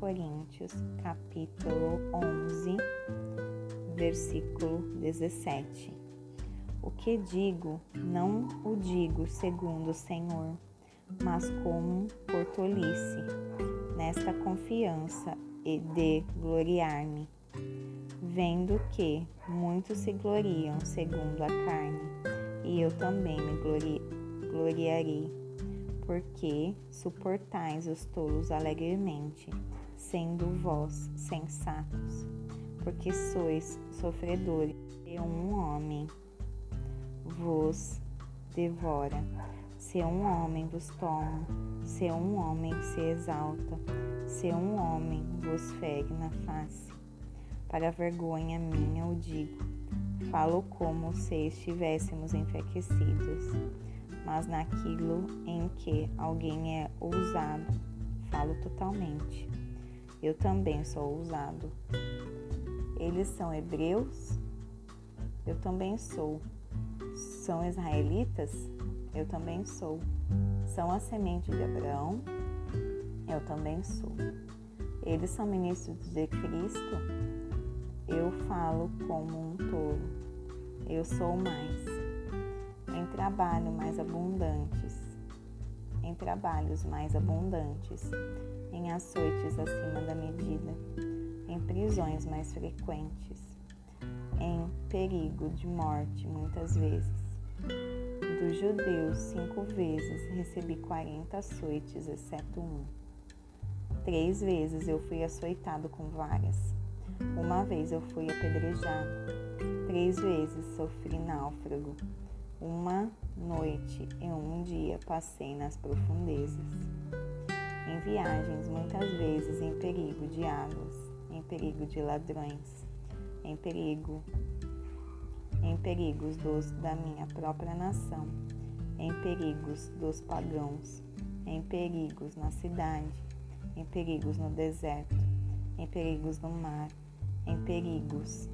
Coríntios, capítulo 11, versículo 17. O que digo, não o digo segundo o Senhor, mas como por tolice, nesta confiança e de gloriar-me, vendo que muitos se gloriam segundo a carne, e eu também me glori gloriarei, porque suportais os tolos alegremente, sendo vós sensatos, porque sois sofredores e um homem. Vos devora. Se um homem vos toma, se um homem se exalta, se um homem vos fere na face, para vergonha minha o digo, falo como se estivéssemos enfraquecidos, mas naquilo em que alguém é ousado, falo totalmente. Eu também sou ousado. Eles são hebreus? Eu também sou. São israelitas? Eu também sou. São a semente de Abraão? Eu também sou. Eles são ministros de Cristo? Eu falo como um tolo. Eu sou mais. Trabalho mais abundantes, em trabalhos mais abundantes, em açoites acima da medida, em prisões mais frequentes, em perigo de morte muitas vezes. Dos judeus, cinco vezes recebi quarenta açoites, exceto um. Três vezes eu fui açoitado com varas. Uma vez eu fui apedrejado. Três vezes sofri náufrago. Uma noite e um dia passei nas profundezas. Em viagens, muitas vezes em perigo de águas, em perigo de ladrões, em perigo em perigos dos da minha própria nação, em perigos dos pagãos, em perigos na cidade, em perigos no deserto, em perigos no mar, em perigos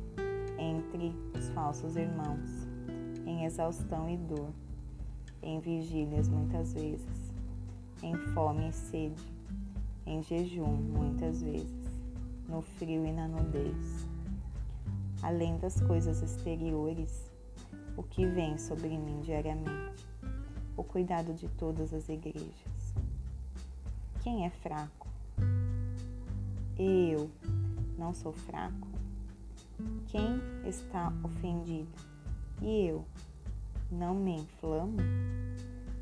entre os falsos irmãos, exaustão e dor, em vigílias muitas vezes, em fome e sede, em jejum muitas vezes, no frio e na nudez além das coisas exteriores, o que vem sobre mim diariamente, o cuidado de todas as igrejas. Quem é fraco? Eu não sou fraco? Quem está ofendido? E eu não me inflamo?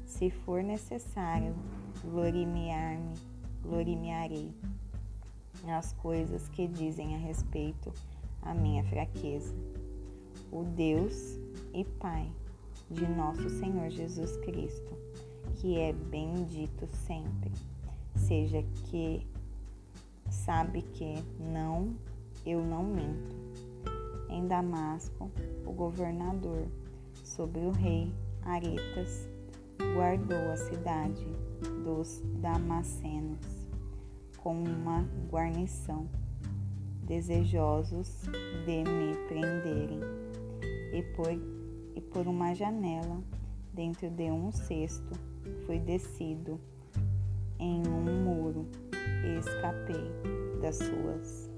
Se for necessário gloriar-me, gloriarei nas coisas que dizem a respeito a minha fraqueza. O Deus e Pai de nosso Senhor Jesus Cristo, que é bendito sempre, seja que sabe que não, eu não minto. Em Damasco, o governador sobre o rei Aretas guardou a cidade dos Damascenos com uma guarnição desejosos de me prenderem, e por, e por uma janela, dentro de um cesto, fui descido em um muro e escapei das suas